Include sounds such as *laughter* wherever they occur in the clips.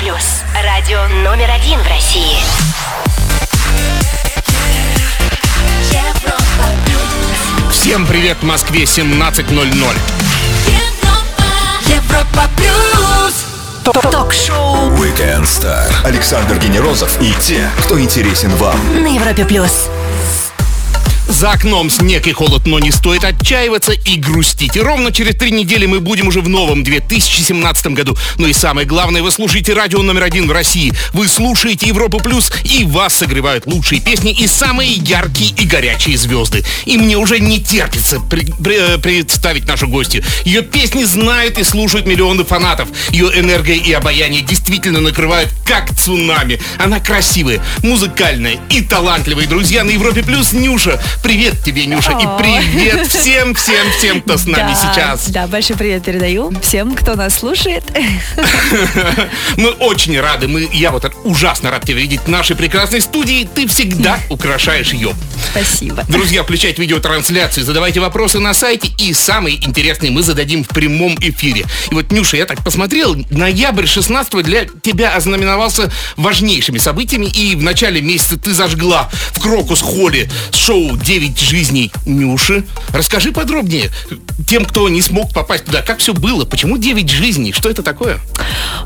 плюс. Радио номер один в России. Всем привет, в Москве 17.00. Европа плюс. Ток-шоу Weekend Star. Александр Генерозов и те, кто интересен вам. на Европе плюс. За окном снег и холод, но не стоит отчаиваться и грустить. И ровно через три недели мы будем уже в новом 2017 году. Но и самое главное, вы слушаете радио номер один в России. Вы слушаете Европу Плюс, и вас согревают лучшие песни и самые яркие и горячие звезды. И мне уже не терпится при- при- э, представить нашу гостью. Ее песни знают и слушают миллионы фанатов. Ее энергия и обаяние действительно накрывают как цунами. Она красивая, музыкальная и талантливая. Друзья, на Европе Плюс Нюша. Привет тебе, Нюша, и привет всем-всем-всем, кто с нами сейчас. Да, большой привет передаю всем, кто нас слушает. *laughs* Мы очень рады, мы, я вот ужасно рад тебя видеть в нашей прекрасной студии. Ты всегда *laughs* украшаешь ее. Спасибо. Друзья, включайте видеотрансляцию, задавайте вопросы на сайте, и самые интересные мы зададим в прямом эфире. И вот, Нюша, я так посмотрел, ноябрь 16 для тебя ознаменовался важнейшими событиями, и в начале месяца ты зажгла в Крокус-холле шоу «Девять жизней Нюши». Расскажи подробнее тем, кто не смог попасть туда, как все было, почему «Девять жизней», что это такое?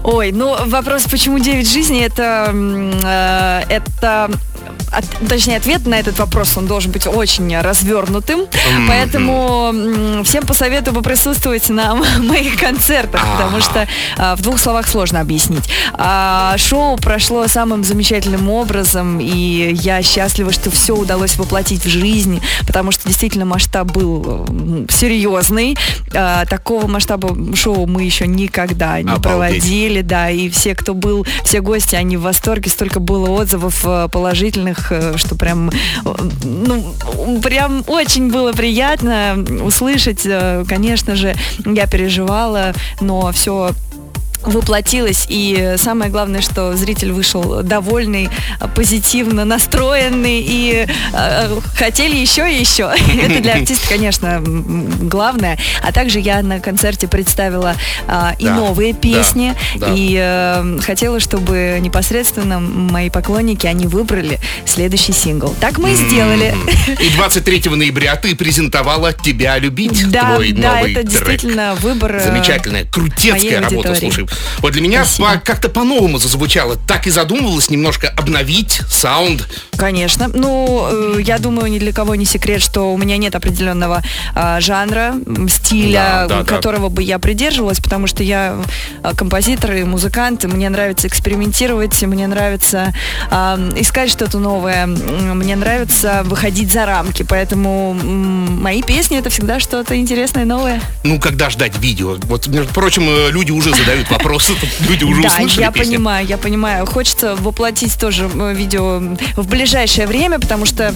Ой, ну вопрос, почему 9 жизней, это, э, это от- точнее, ответ на этот вопрос, он должен быть очень развернутым. Поэтому м, всем посоветую поприсутствовать на *laughs* моих концертах, потому что а, в двух словах сложно объяснить. А, Шоу прошло самым замечательным образом, и я счастлива, что все удалось воплотить в жизнь, потому что действительно масштаб был серьезный. А, Такого масштаба шоу мы еще никогда не Обалдеть. проводили, да, и все, кто был, все гости, они в восторге, столько было отзывов э, положительных, э, что прям, э, ну, прям очень было приятно услышать, конечно же, я переживала, но все воплотилось, и самое главное, что зритель вышел довольный, э, позитивно настроенный, и э, хотели еще и еще. *laughs* Это для артиста, конечно, главное. А также я на концерте представила а, и Да, новые да, песни, да. и э, хотела, чтобы непосредственно мои поклонники, они выбрали следующий сингл. Так мы и сделали. И 23 ноября ты презентовала «Тебя любить», Да, твой да, новый это трек. действительно выбор. э, Замечательная, крутецкая работа, слушай. Вот для меня по- как-то по-новому зазвучало. Так и задумывалась немножко обновить саунд. Конечно. Ну, э, я думаю, ни для кого не секрет, что у меня нет определенного а, жанра, стиля, Да, да, да. которого бы я придерживалась, потому что я а, композитор и музыкант, и мне нравится экспериментировать, мне нравится а, искать что-то новое, мне нравится выходить за рамки, поэтому м, мои песни это всегда что-то интересное, новое. Ну, когда ждать видео? Вот, между прочим, э, люди уже задают вопросы, люди уже да, услышали я песню. понимаю, я понимаю. Хочется воплотить тоже видео в ближайшее время, потому что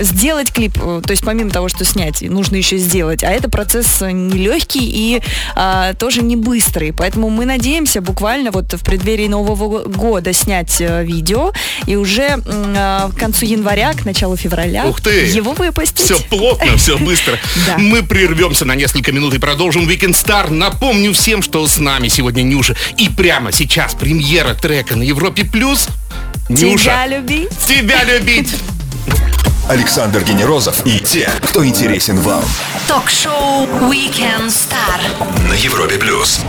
сделать клип, э, то есть помимо того, что снять, нужно еще сделать. А это процесс нелегкий и э, тоже не быстрый. Поэтому мы надеемся буквально вот в преддверии Нового года снять э, видео и уже э, к концу января, к началу февраля Ух ты! его выпустить. Все плотно, все быстро. *laughs* Да. Мы прервемся на несколько минут и продолжим Weekend Star. Напомню всем, что с нами сегодня Нюша. И прямо сейчас премьера трека на Европе Плюс. Тебя Нюша, любить. тебя любить. Александр Генерозов и те, кто интересен вам. Ток-шоу Weekend Star. На Европе плюс.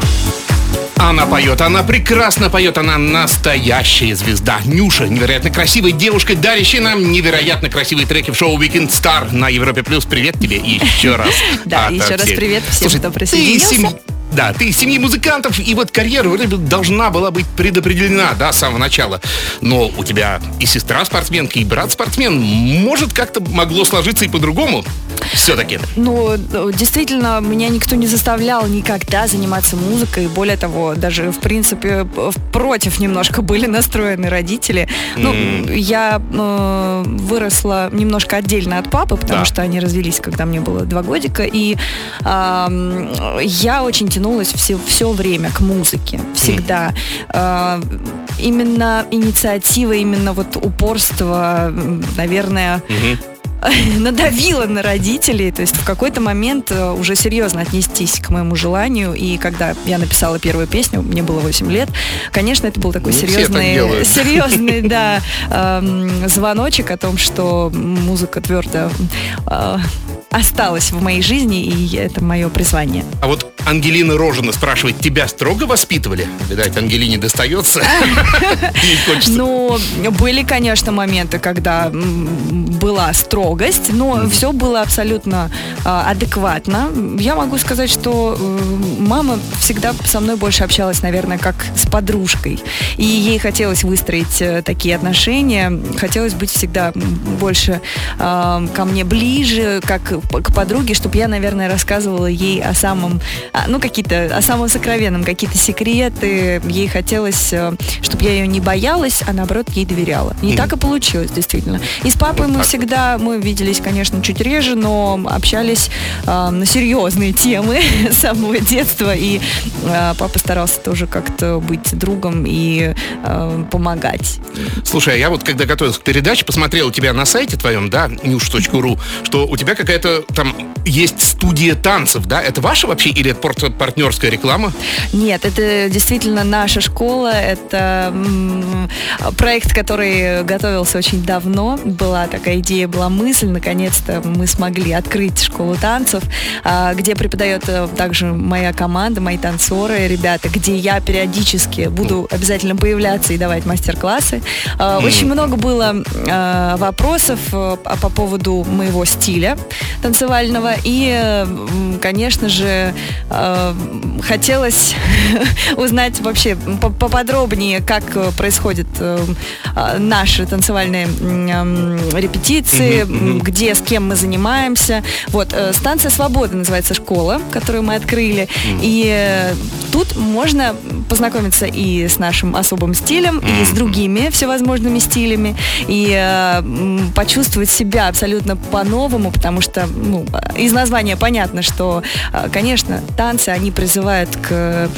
Она поет, она прекрасно поет, она настоящая звезда. Нюша, невероятно красивая девушка, дарящая нам невероятно красивые треки в шоу Weekend Star на Европе Плюс. Привет тебе еще *laughs* раз. Да, Ото еще раз привет всем, Слушай, кто присоединился. Да, ты из семьи музыкантов, и вот карьера должна была быть предопределена, да, с самого начала. Но у тебя и сестра спортсменка, и брат спортсмен. Может, как-то могло сложиться и по-другому? Все-таки. Ну, э, действительно, меня никто не заставлял никогда заниматься музыкой. Более того, даже, в принципе, против немножко были настроены родители. Ну, я э, выросла немножко отдельно от папы, потому Да. что они развелись, когда мне было два годика. И ам, я очень тянулась все, все время к музыке. Всегда. А, именно инициатива, именно вот упорство, наверное, *laughs* надавила на родителей, то есть в какой-то момент э, уже серьезно отнестись к моему желанию, и когда я написала первую песню, мне было 8 лет, конечно, это был такой так серьезный, *laughs* серьезный, *laughs* да, эм, звоночек о том, что музыка твердо э, осталась в моей жизни, и это мое призвание. А вот Ангелина Рожина спрашивает, тебя строго воспитывали? Видать, Ангелине достается. *laughs* Ну, были, конечно, моменты, когда была строгость, но все было абсолютно а, адекватно. Я могу сказать, что э, мама всегда со мной больше общалась, наверное, как с подружкой. И ей хотелось выстроить э, такие отношения, хотелось быть всегда больше а, ко мне ближе, как к подруге, чтобы я, наверное, рассказывала ей о самом, ну, какие-то, о самом сокровенном, какие-то секреты. Ей хотелось, чтобы я ее не боялась, а наоборот ей доверяла. И так и получилось, действительно. И с папой мы всегда, мы виделись, конечно, чуть реже, но общались э, на серьезные темы *laughs* с самого детства. И э, папа старался тоже как-то быть другом и э, помогать. Слушай, а я вот когда готовился к передаче, посмотрел у тебя на сайте твоем, да, news.ru, что у тебя какая-то там есть студия танцев, да? Это ваша вообще или это пор- партнерская реклама? Нет, это действительно наша школа. Это проект, который готовился очень давно. Была такая идея, была мысль. Наконец-то мы смогли открыть школу танцев, а, где преподает э, также моя команда, мои танцоры, ребята, где я периодически буду обязательно появляться и давать мастер-классы. А, Очень много было а, вопросов э, по поводу моего стиля танцевального. И, э, конечно же, хотелось *laughs* узнать вообще по- поподробнее, как э, происходят э, а, наши танцевальные репетиции, где, с кем мы занимаемся. Вот, э, станция «Свобода» называется школа, которую мы открыли. И э, тут можно познакомиться и с нашим особым стилем, и с другими всевозможными стилями, и почувствовать себя абсолютно по-новому, потому что ну, из названия понятно, что, конечно, танцы, они призывают к,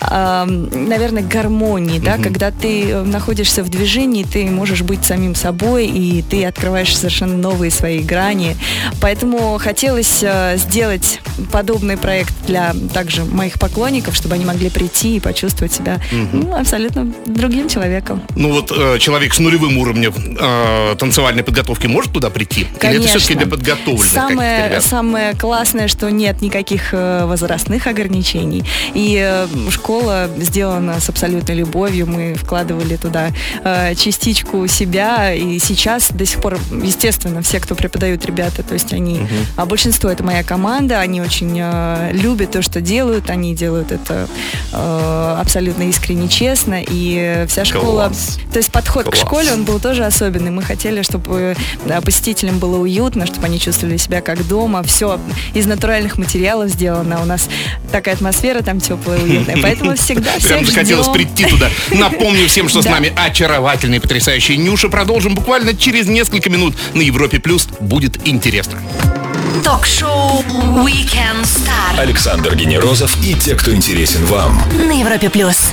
э, наверное, к гармонии, да, когда ты э, находишься в движении, ты можешь быть самим собой, и ты открываешь совершенно новые свои грани. Поэтому хотелось э, сделать подобный проект для также моих поклонников, чтобы они могли прийти и почувствовать себя ну, абсолютно другим человеком. Ну вот э, человек с нулевым уровнем э, танцевальной подготовки может туда прийти? Или это Конечно. все-таки для подготовленных Самое, самое классное, что нет никаких э, возрастных ограничений. И э, школа сделана с абсолютной любовью. Мы вкладывали туда э, частичку себя. И сейчас до сих пор, естественно, все, кто преподают ребята, то есть они, а большинство это моя команда, они очень э, любят то, что делают. Они делают это абсолютно искренне, честно. И вся школа... Класс. То есть подход Класс. к школе, он был тоже особенный. Мы хотели, чтобы посетителям было уютно, чтобы они чувствовали себя как дома. Все из натуральных материалов сделано. У нас такая атмосфера там теплая, уютная. Поэтому всегда всех Прям захотелось ждем. прийти туда. Напомню всем, что с нами очаровательная и потрясающая Нюша. Продолжим буквально через несколько минут на Европе Плюс. Будет интересно. Ток-шоу Weekend Star Александр Генерозов и те, кто интересен вам. на Европе плюс.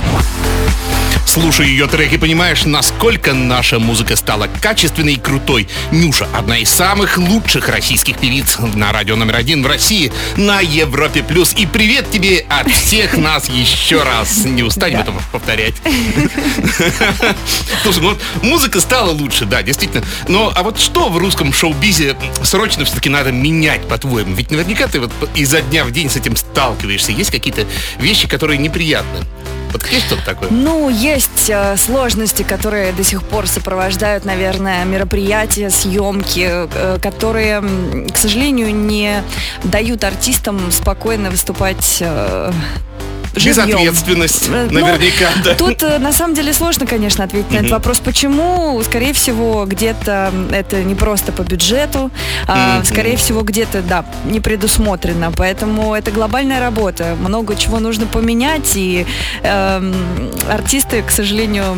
Слушай ее треки, понимаешь, насколько наша музыка стала качественной и крутой. Нюша – одна из самых лучших российских певиц на радио номер один в России на Европе+. плюс. И привет тебе от *laughs* всех нас еще раз. Не устанем это повторять. *laughs* Слушай, ну вот музыка стала лучше, да, действительно. Но а вот что в русском шоу-бизе срочно все-таки надо менять, по-твоему? Ведь наверняка ты вот изо дня в день с этим сталкиваешься. Есть какие-то вещи, которые неприятны? Вот есть что-то такое? Ну, есть э, сложности, которые до сих пор сопровождают, наверное, мероприятия, съемки, э, которые, к сожалению, не дают артистам спокойно выступать э, живьем. Безответственность, Э, ну, наверняка, *laughs* да. Тут э, на самом деле сложно, конечно, ответить на этот вопрос. Почему? Скорее всего, где-то это не просто по бюджету, а, скорее всего, где-то, да, не предусмотрено. Поэтому это глобальная работа. Много чего нужно поменять, и эм, артисты, к сожалению,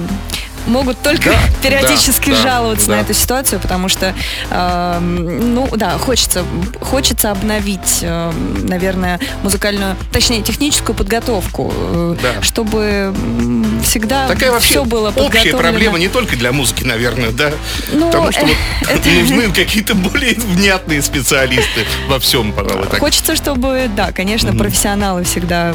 могут только Да, *laughs* периодически да, жаловаться да. на эту ситуацию, потому что, э, ну да, хочется, хочется обновить, э, наверное, музыкальную, точнее, техническую подготовку, э, Да. чтобы всегда Такая вообще все было общая подготовлено. проблема не только для музыки, наверное, да? Ну, Потому что э, вот *laughs* это- нужны какие-то более внятные специалисты во всем, пожалуй, так. Хочется, чтобы, да, конечно, профессионалы всегда,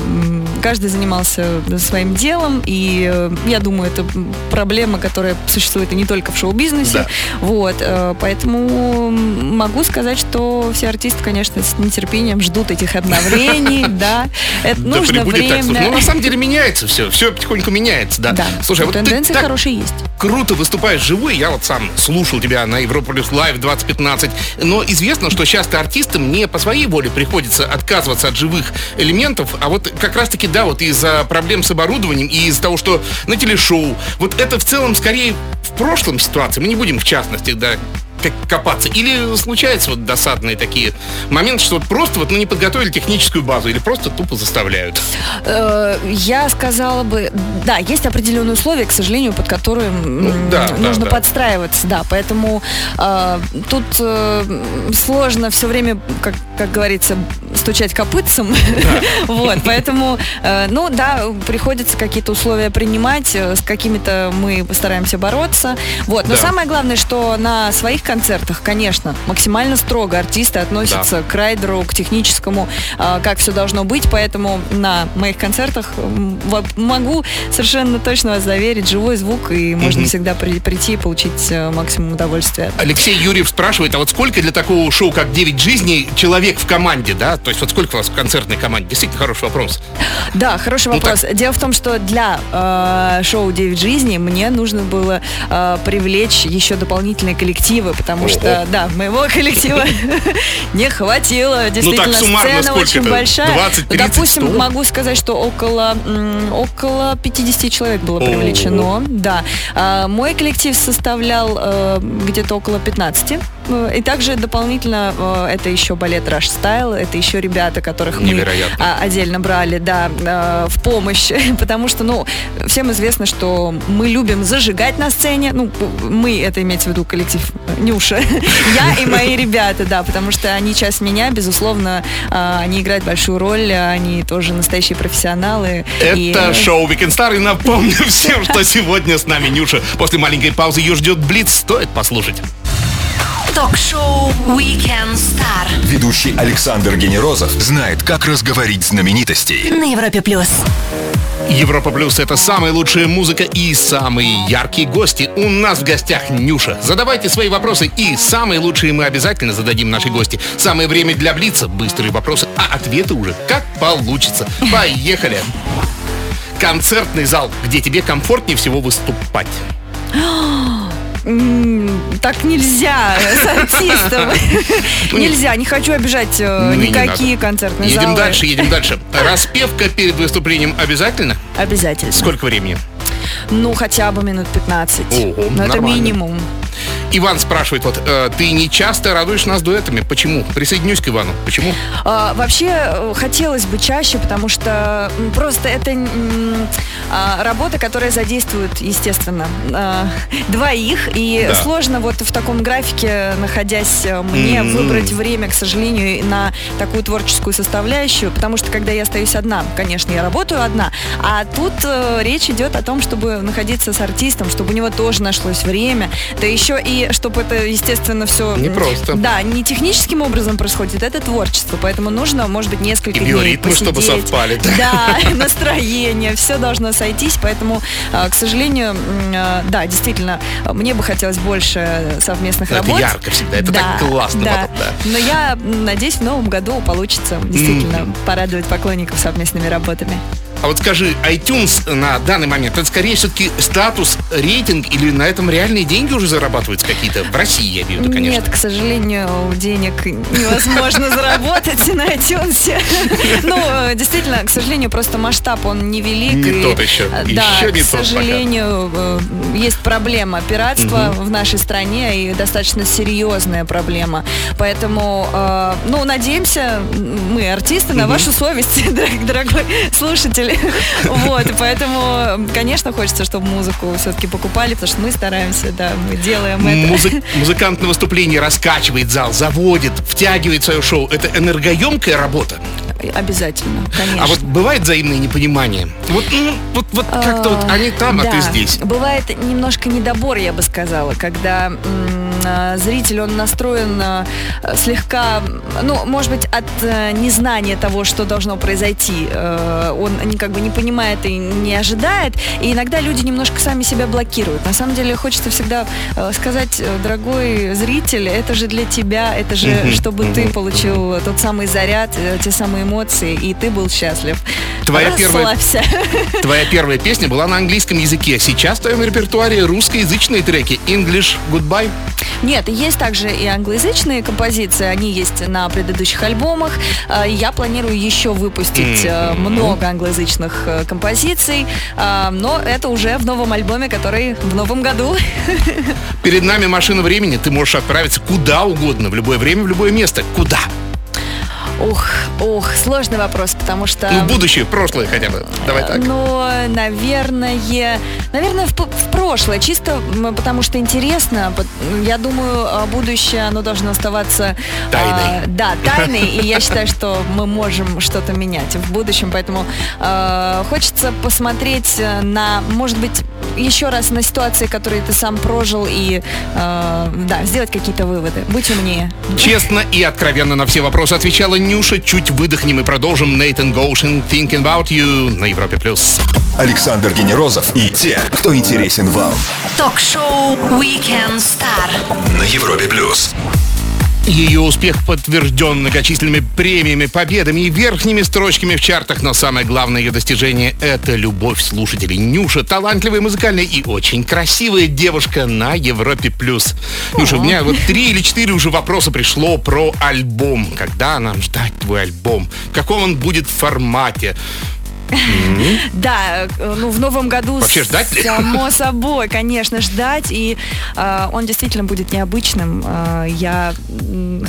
каждый занимался своим делом, и э, я думаю, это проблема, которая существует и не только в шоу-бизнесе. Да. Вот, э, поэтому могу сказать, что все артисты, конечно, с нетерпением ждут этих обновлений, *laughs* да. Это нужно. Слушай, ну, на время. самом деле меняется все. Все потихоньку меняется, да. Да, Слушай, а вот тенденции хорошие есть. круто выступаешь живой. Я вот сам слушал тебя на Европа Плюс Лайв 2015. Но известно, что часто артистам не по своей воле приходится отказываться от живых элементов, а вот как раз-таки, да, вот из-за проблем с оборудованием и из-за того, что на телешоу. Вот это в целом скорее в прошлом ситуации. Мы не будем в частности, да, как копаться. Или случаются вот досадные такие моменты, что вот просто вот ну, не подготовили техническую базу или просто тупо заставляют. Э, Я сказала бы, да, есть определенные условия, к сожалению, под которые Ну, да, да, нужно да. подстраиваться, да, поэтому э, тут э, сложно все время, как, как говорится, стучать копытцем, *laughs* вот, поэтому, э, ну да, приходится какие-то условия принимать, э, с какими-то мы постараемся бороться, вот, но Да. самое главное, что на своих концертах, конечно, максимально строго артисты относятся к райдеру, к техническому, а, как все должно быть, поэтому на моих концертах могу совершенно точно вас заверить, живой звук, и можно всегда при- прийти и получить э, максимум удовольствия. Алексей Юрьев спрашивает, а вот сколько для такого шоу, как «Девять жизней» человек в команде, да? То есть вот сколько у вас в концертной команде? Действительно хороший вопрос. Да, хороший Ну, вопрос. Дело в том, что для э, шоу «Девять жизней» мне нужно было э, привлечь еще дополнительные коллективы, потому Ого. что, да, моего коллектива *laughs* не хватило. Действительно, Ну так суммарно сцена очень это? большая. 20, 30, Допустим, 100? могу сказать, что около, около 50 человек было привлечено. Да. А, мой коллектив составлял э, где-то около 15. Э, И также дополнительно э, это еще балет Rush Style, это еще ребята, которых мы Невероятно. а, отдельно брали, да, э, в помощь, *laughs* потому что, ну, всем известно, что мы любим зажигать на сцене, ну, мы, это имеется в виду коллектив Нюша, *laughs* я и мои *laughs* ребята, да, потому что они часть меня, безусловно, а, они играют большую роль, они тоже настоящие профессионалы. и, Это э, шоу Weekend Star, и напомню всем, что сегодня с нами Нюша. После маленькой паузы ее ждет Блиц, стоит послушать. Ток-шоу Weekend Star Ведущий Александр Генерозов знает, как разговорить знаменитостей. на Европе плюс. Европа Плюс — это самая лучшая музыка и самые яркие гости. У нас в гостях Нюша. Задавайте свои вопросы, и самые лучшие мы обязательно зададим нашей гости. Самое время для Блица. Быстрые вопросы, а ответы уже как получится. Поехали! Концертный зал, где тебе комфортнее всего выступать. *gasps* *gasps* *gasps* Так нельзя с артистом. *laughs* Нельзя, не хочу обижать э, никакие концертные Едем залы. дальше, едем дальше. Распевка перед выступлением обязательно? Обязательно. Сколько времени? Ну, хотя бы минут 15. Ого, Но это минимум. Иван спрашивает, вот, э, ты не часто радуешь нас дуэтами. Почему? Присоединюсь к Ивану. Почему? А, вообще э, хотелось бы чаще, потому что просто это м, а, работа, которая задействует, естественно, а, двоих, и Да. сложно вот в таком графике, находясь э, мне, М. выбрать время, к сожалению, на такую творческую составляющую, потому что когда я остаюсь одна, конечно, я работаю одна, а тут э, речь идет о том, чтобы находиться с артистом, чтобы у него тоже нашлось время, да еще и чтобы это, естественно, все... Непросто. Да, не техническим образом происходит, это творчество, поэтому нужно, может быть, несколько И дней биоритмы, чтобы посидеть. совпали, да? *laughs* Настроение, все должно сойтись, поэтому, а, к сожалению, а, да, действительно, мне бы хотелось больше совместных Это работ. ярко всегда, это Да, так классно да. потом, да. Но я надеюсь, в новом году получится действительно порадовать поклонников совместными работами. А вот скажи, iTunes на данный момент, это скорее все-таки статус, рейтинг или на этом реальные деньги уже зарабатываются какие-то? В России, я имею в виду, конечно. Нет, к сожалению, денег невозможно заработать на iTunes. Ну, действительно, к сожалению, просто масштаб, он невелик. Не тот еще. э, Да, к сожалению, э, есть проблема пиратства в нашей стране и достаточно серьезная проблема. Поэтому, э, ну, надеемся, мы артисты, на вашу совесть, *laughs* дорог- дорогой слушатель. *laughs* Вот, поэтому, конечно, хочется, чтобы музыку все-таки покупали, потому что мы стараемся, да, мы делаем это. Музы- *laughs* музыкант на выступлении раскачивает зал, заводит, втягивает свое шоу. Это энергоемкая работа. Обязательно, конечно. А вот бывает взаимное непонимание? Вот, ну, вот, вот как-то вот они там, а ты здесь. Бывает немножко недобор, я бы сказала, когда м, а, зритель, он настроен а, слегка, ну, может быть, от э, незнания того, что должно произойти. Э, Он как бы не понимает и не ожидает, и иногда люди немножко сами себя блокируют. На самом деле хочется всегда э, сказать, э, дорогой зритель, это же для тебя, это же, чтобы ты получил тот самый заряд, э, те самые эмоции, и ты был счастлив. Твоя первая- Расслабься. *laughs* Твоя первая песня была на английском языке. Сейчас в твоем репертуаре русскоязычные треки. English Goodbye. Нет, есть также и англоязычные композиции, они есть на предыдущих альбомах. Э, Я планирую еще выпустить э, много англоязычных э, композиций, э, но это уже в новом альбоме, который в новом году. *laughs* Перед нами машина времени. Ты можешь отправиться куда угодно, в любое время, в любое место. Куда? Ух, ух, сложный вопрос, потому что... Ну, будущее, прошлое хотя бы. Давай так. Ну, наверное, наверное, в, в прошлое, чисто потому что интересно. Я думаю, а, будущее, оно должно оставаться... а, Тайной. да, тайной, и я считаю, что мы можем что-то менять в будущем, поэтому э, хочется посмотреть э, на, может быть, еще раз на ситуации, которые ты сам прожил, и, э, да, сделать какие-то выводы. Будь умнее. Честно и откровенно на все вопросы отвечала Нюша. Чуть выдохнем и продолжим. Нейтан Гоушин, Thinking About You на Европе+. плюс. Александр Генерозов и те, кто интересен вам. Ток-шоу Weekend Star. На Европе плюс. Ее успех подтвержден многочисленными премиями, победами и верхними строчками в чартах, но самое главное ее достижение – это любовь слушателей. Нюша – талантливая, музыкальная и очень красивая девушка на Европе+. плюс. Нюша, у меня вот три или четыре уже вопроса пришло про альбом. Когда нам ждать твой альбом? В каком он будет формате? Да, ну в новом году Вообще ждать само собой, конечно, ждать, и э, он действительно будет необычным. Э, я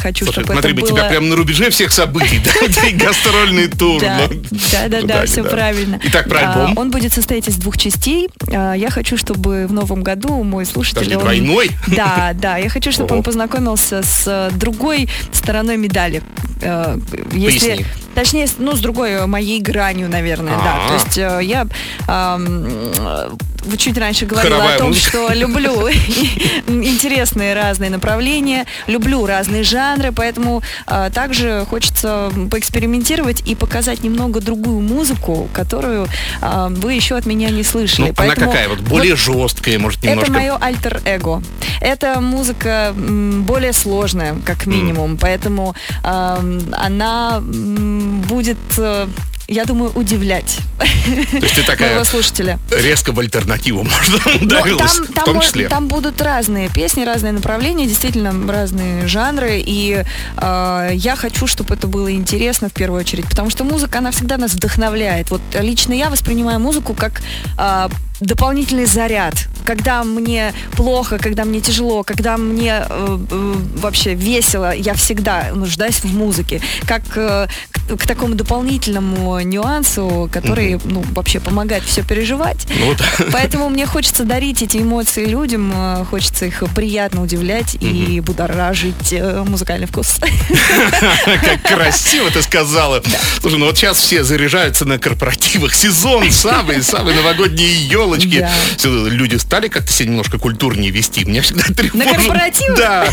хочу, чтобы смотри, мы тебя прям на рубеже всех событий, да? *laughs* Гастрольный тур. Да, ну. да, да, да, все правильно. Итак, про А, альбом. Он будет состоять из двух частей. А, Я хочу, чтобы в новом году мой слушатель... Двойной? Да, да. Я хочу, чтобы он познакомился с другой стороной медали. Поясни. Точнее, ну, с другой э, моей гранью, наверное, да. А. То есть э, я чуть раньше говорила Хоровая о том, музыка. что люблю *laughs* интересные разные направления, люблю разные жанры, поэтому а, также хочется поэкспериментировать и показать немного другую музыку, которую а, вы еще от меня не слышали. Ну, она Поэтому какая? Вот более жесткая, может, это немножко? мое альтер-эго. Это музыка м, более сложная, как минимум, поэтому ам, она м, будет, э, я думаю, удивлять То есть ты такая моего слушателя. резко в альтернативу, можно, Ну, ударилась, там, в там том мо- числе. там будут разные песни, разные направления, действительно разные жанры, и э, я хочу, чтобы это было интересно в первую очередь, потому что музыка, она всегда нас вдохновляет. Вот лично я воспринимаю музыку как э, дополнительный заряд. Когда мне плохо, когда мне тяжело, когда мне э, э, вообще весело, я всегда нуждаюсь в музыке. Как э, к, к такому дополнительному нюансу, который ну, вообще помогает все переживать. Ну вот. *laughs* Поэтому мне хочется дарить эти эмоции людям, э, хочется их приятно удивлять и будоражить э, музыкальный вкус. *laughs* Как красиво ты сказала. Слушай, ну вот сейчас все заряжаются на корпоративах. Сезон, самые, самые новогодние елочки. Да. Люди стали как-то себя немножко культурнее вести. Меня всегда *laughs* тревожит. корпоративах? Да.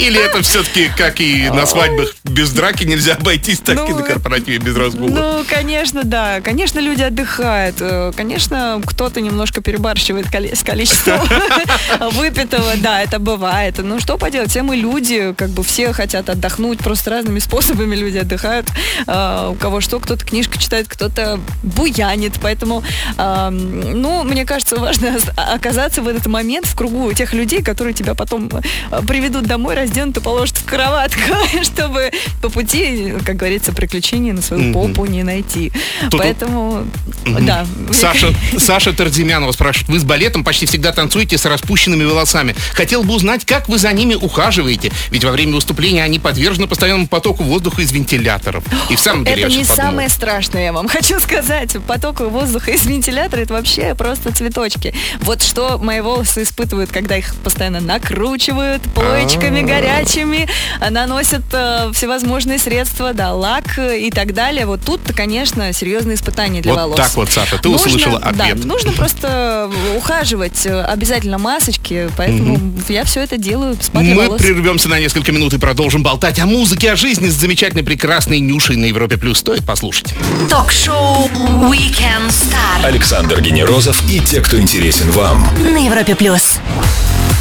Или это все-таки, как и на свадьбах, без драки нельзя обойтись, так и Ну, на корпоративе без разгула. Ну, конечно, да. Конечно, люди отдыхают. Э, Конечно, кто-то немножко перебарщивает с количеством *laughs* выпитого. Да, это бывает. Ну, что поделать, все мы люди, как бы все хотят отдохнуть, просто разными *laughs* способами люди отдыхают. Э, У кого что, кто-то книжку читает, кто-то буянит. Поэтому, э, ну, мне кажется, важно оказаться в этот момент в кругу тех людей, которые тебя потом э, приведут домой, разденут и положат в кроватку, *laughs* чтобы по пути, как говорится, приключения на свою попу не найти. Тут- Поэтому, да. Саша, *laughs* Саша Тардемянова спрашивает, вы с балетом почти всегда танцуете с распущенными волосами. Хотел бы узнать, как вы за ними ухаживаете. Ведь во время выступления они подвержены постоянному потоку воздуха из вентиляторов. И в самом деле Это не подумал. самое страшное, я вам *laughs* хочу сказать. Поток воздуха из вентилятора это вообще просто цветочки. Вот что мои волосы испытывают, когда их постоянно накручивают плоечками А. горячими, а, наносят э, всевозможные средства, да, лак э, и так далее. Вот тут, конечно, серьезные испытания для Вот волос. так вот, Саша, ты Нужно- услышала Да, ответ. нужно просто ухаживать, э, обязательно масочки, поэтому я все это делаю с Мы волос. прервемся на несколько минут и продолжим болтать о музыке, о жизни с замечательной, прекрасной Нюшей на Европе+. плюс. Стоит послушать. Ток-шоу Weekend Star Александр Генерозов и те, кто интересен вам. на Европе плюс.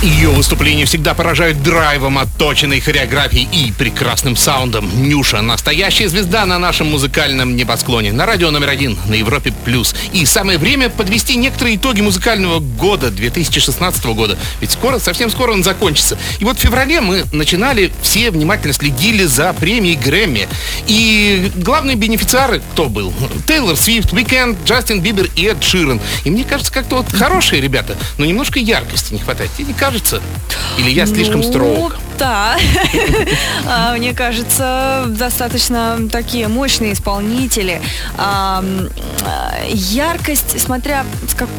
Ее выступления всегда поражают драйвом, отточенной хореографией и прекрасным саундом. Нюша – настоящая звезда на нашем музыкальном небосклоне. На радио номер один на Европе+. плюс. И самое время подвести некоторые итоги музыкального года 2016 года. Ведь скоро, совсем скоро он закончится. И вот в феврале мы начинали, все внимательно следили за премией Грэмми. И главные бенефициары кто был? Тейлор Свифт, The Weeknd, Джастин Бибер и Эд Ширен. И мне кажется, как-то вот хорошие ребята, но немножко яркости не хватает. Тебе не кажется? Или я слишком Ну, строг? Да. *laughs* А, Мне кажется, достаточно такие мощные исполнители. А, а, Яркость, смотря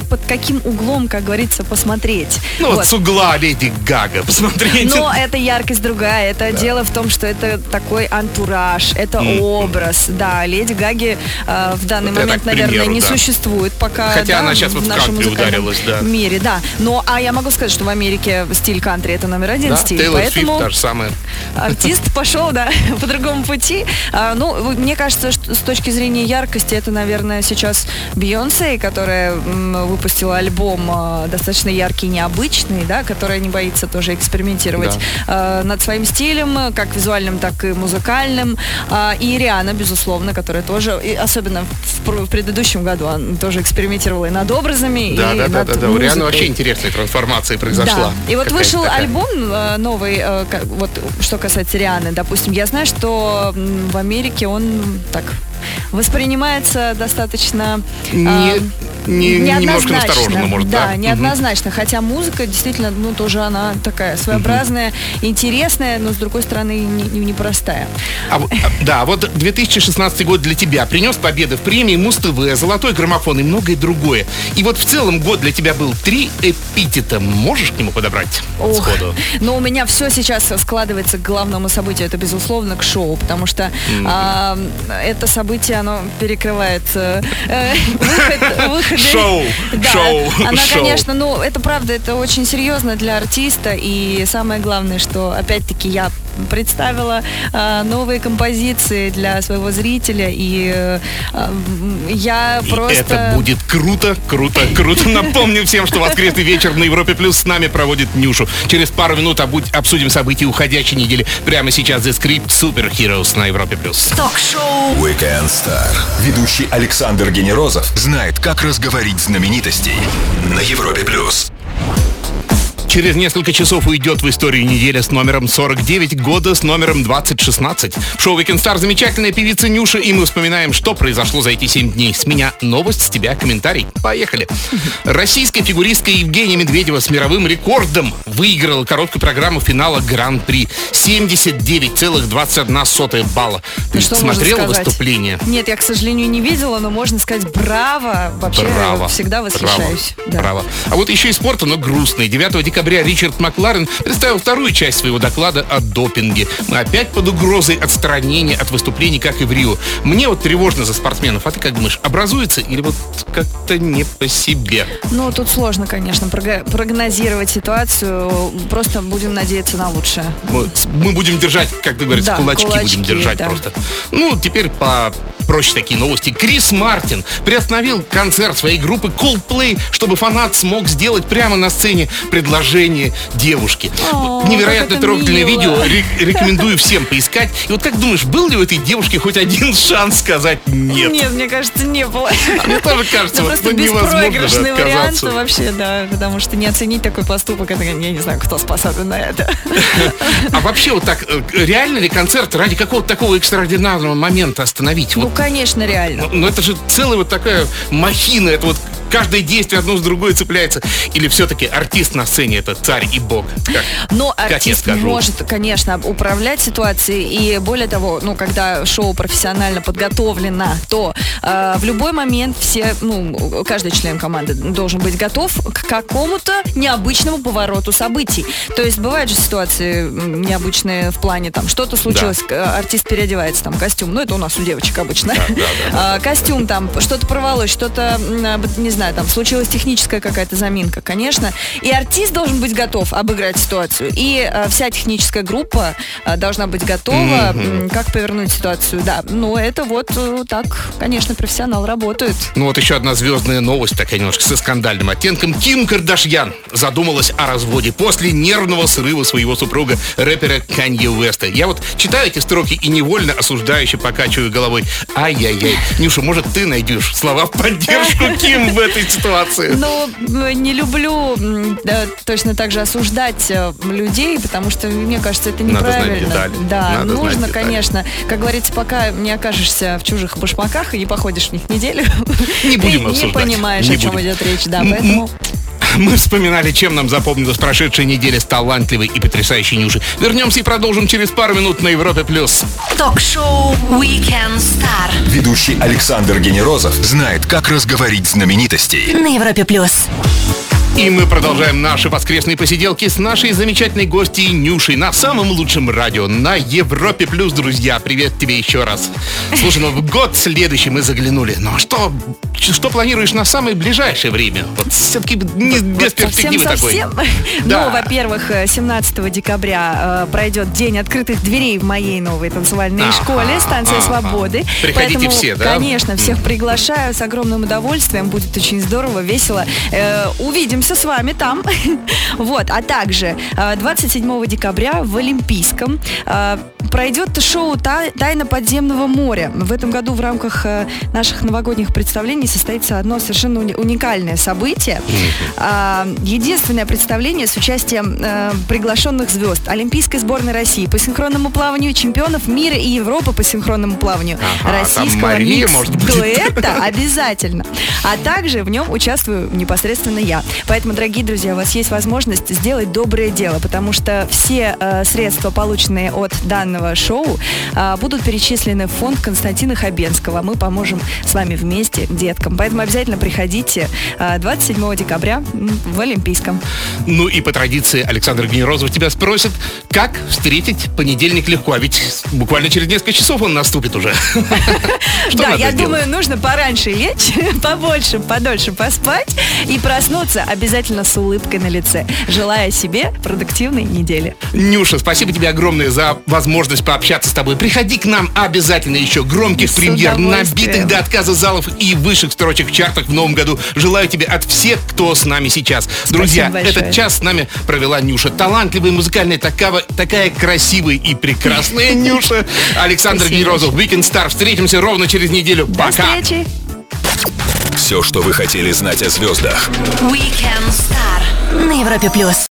под каким углом, как говорится, посмотреть. Ну вот с угла Леди Гага, посмотрите. Но это яркость другая. Это дело в том, что это такой антураж, это образ. Да, Леди Гаги э, в данный момент, наверное, не существует пока. Хотя она вот в нашем ударилась, да. Мире, да. Но, а я могу сказать, что в Америке стиль кантри это номер один Да, стиль. Тейлор поэтому Свифт та же самая. артист пошел, да, *laughs* по другому пути. А, ну, мне кажется, что с точки зрения яркости, это, наверное, сейчас Бейонсе, которая м, выпустила альбом а, достаточно яркий, необычный, да, которая не боится тоже экспериментировать а, над своим стилем, как визуальным, так и музыкальным. А, и Риана, безусловно, которая тоже, и особенно в, в предыдущем году, она тоже экспериментировала и над образами, Да, и да, да, над да, да. У Рианы вообще интересная трансформация произошла. Да. И вот вышел такая. альбом э, новый, э, вот что касается Рианы, допустим, я знаю, что в Америке он так воспринимается достаточно Не- э, не- немножко настороженно, может, да? да? Неоднозначно. Хотя музыка действительно, ну, тоже она такая своеобразная, интересная, но с другой стороны не- не- непростая. А вот- а, да, вот 2016 год для тебя принес победы в премии Муз-ТВ, Золотой граммофон и многое другое. И вот в целом год для тебя был три эпитета. Можешь к нему подобрать Ох, сходу? Но у меня все сейчас складывается к главному событию, это безусловно к шоу, потому что а, это событие, оно перекрывает э, э, выход- *laughs* выходы. Шоу, Да, шоу, Она, шоу. конечно, ну, это правда, это очень серьезно для артиста, и самое главное, что, опять-таки, я представила а, новые композиции для своего зрителя, и э, а, я И просто... это будет круто, круто, круто. *laughs* Напомню всем, что воскресный вечер на Европе Плюс с нами проводит Нюшу. Через пару минут обсудим события уходящей недели. Прямо сейчас The Script Super Heroes на Европе Плюс. Ток-шоу Weekend Star. Ведущий Александр Генерозов знает, как разговорить знаменитостей на Европе плюс. Через несколько часов уйдет в историю неделя с номером 49 года с номером 2016. В шоу Weekend Star замечательная певица Нюша, и мы вспоминаем, что произошло за эти 7 дней. С меня новость, с тебя комментарий. Поехали. Российская фигуристка Евгения Медведева с мировым рекордом выиграла короткую программу финала Гран-при. 79,21 балла. Ты Ну, что смотрела выступление? Нет, я, к сожалению, не видела, но можно сказать браво. Вообще Браво. всегда восхищаюсь. Браво. Да. Браво. А вот еще и спорта, но грустный. 9 декабря Ричард Макларен представил вторую часть своего доклада о допинге. Мы опять под угрозой отстранения от выступлений, как и в Рио. Мне вот тревожно за спортсменов. А ты как думаешь, образуется или вот как-то не по себе? Ну, тут сложно, конечно, прогнозировать ситуацию. Просто будем надеяться на лучшее. Мы, мы будем держать, как ты говоришь, Да, кулачки, кулачки, будем держать да. просто. Ну, теперь по проще такие новости. Крис Мартин приостановил концерт своей группы Coldplay, чтобы фанат смог сделать прямо на сцене предложение девушке. О, Невероятно трогательное мило. видео. *laughs* Ре- рекомендую всем поискать. И вот как думаешь, был ли у этой девушки хоть один шанс сказать нет? Нет, мне кажется, не было. Мне тоже кажется. Кажется, Это вот, просто ну, беспроигрышный вариант вообще, да, потому что не оценить такой поступок, это я не знаю, кто способен на это. *laughs* А вообще вот так, э, реально ли концерт ради какого-то такого экстраординарного момента остановить? Ну, Вот, конечно, реально. ну это же целая вот такая махина, это вот каждое действие одно с другой цепляется. Или все-таки артист на сцене это царь и бог? Как? Но Как я артист скажу. может, конечно, управлять ситуацией. И более того, ну, когда шоу профессионально подготовлено, то э, в любой момент все, ну, каждый член команды должен быть готов к какому-то необычному повороту событий. То есть бывают же ситуации необычные в плане, там, что-то случилось, к- артист переодевается, там, костюм, ну, это у нас у девочек обычно. *laughs* А, Костюм там, что-то порвалось, что-то, не знаю, там, случилась техническая какая-то заминка, конечно. И артист должен быть готов обыграть ситуацию. И э, вся техническая группа э, должна быть готова, м, как повернуть ситуацию. Да, ну это вот э, так, конечно, профессионал работает. Ну вот еще одна звездная новость, такая немножко со скандальным оттенком. Ким Кардашьян задумалась о разводе после нервного срыва своего супруга, рэпера Канье Уэста. Я вот читаю эти строки и невольно осуждающе покачиваю головой. Ай-яй-яй. Нюша, может, ты найдешь слова в поддержку *laughs* Ким в этой ситуации? Э, не люблю да, точно так же осуждать э, людей, потому что, мне кажется, это Надо знать неправильно. Да, Надо знать нужно, детали. конечно. Как говорится, пока не окажешься в чужих башмаках и не походишь в них неделю, Не будем ты не понимаешь, Не о чем будем. идет речь. Да, М- поэтому... *laughs* Мы вспоминали, чем нам запомнилась прошедшая неделя с талантливой и потрясающей Нюшей. Вернемся и продолжим через пару минут на Европе+. плюс. Ток-шоу Weekend Star Ведущий Александр Генерозов знает, как разговорить знаменитостей. на Европе плюс. И мы продолжаем наши воскресные посиделки с нашей замечательной гостьей Нюшей на самом лучшем радио на Европе Плюс, друзья. Привет тебе еще раз. Слушай, ну в год следующий мы заглянули. Ну а что, что планируешь на самое ближайшее время? Вот все-таки не без перспективы такой. Совсем-совсем. *laughs* Да. Ну, во-первых, э, 17 декабря э, пройдет День открытых дверей в моей новой танцевальной Ага, школе «Станция ага. Свободы». Приходите Поэтому, все, да? Конечно, всех приглашаю с огромным удовольствием. Будет очень здорово, весело. Э, Увидимся с вами там. *laughs* Вот. А также э, 27 декабря в Олимпийском э, пройдет шоу «Та- «Тайна подземного моря». В этом году в рамках э, наших новогодних представлений состоится одно совершенно уни- уникальное событие. А, Единственное представление с участием э, приглашенных звезд Олимпийской сборной России по синхронному плаванию, чемпионов мира и Европы по синхронному плаванию, Ага, российского микс-дуэта обязательно. А также в нем участвую непосредственно я. Поэтому, дорогие друзья, у вас есть возможность сделать доброе дело, потому что все э, средства, полученные от данного шоу, э, будут перечислены в фонд Константина Хабенского. Мы поможем с вами вместе деткам. Поэтому обязательно приходите э, 27 декабря в Олимпийском. Ну и по традиции Александр Генерозов тебя спросит, как встретить понедельник легко, а ведь буквально через несколько часов он наступит уже. *laughs* Да, я думаю, нужно пораньше лечь, *laughs* побольше, подольше поспать и проснуться обязательно с улыбкой на лице, желая себе продуктивной недели. Нюша, спасибо тебе огромное за возможность пообщаться с тобой. Приходи к нам обязательно еще громких С премьер, набитых до отказа залов и высших строчек в чартах в новом году. Желаю тебе от всех, кто с нами сейчас. Друзья, большое. этот час с нами провела Нюша. Талантливая, музыкальная, такая, такая красивая и прекрасная *laughs* Нюша. Александр Спасибо Генерозов, Weekend Star. Встретимся ровно через неделю. До Пока. встречи! Все, что вы хотели знать о звездах. Weekend Star на Европе плюс.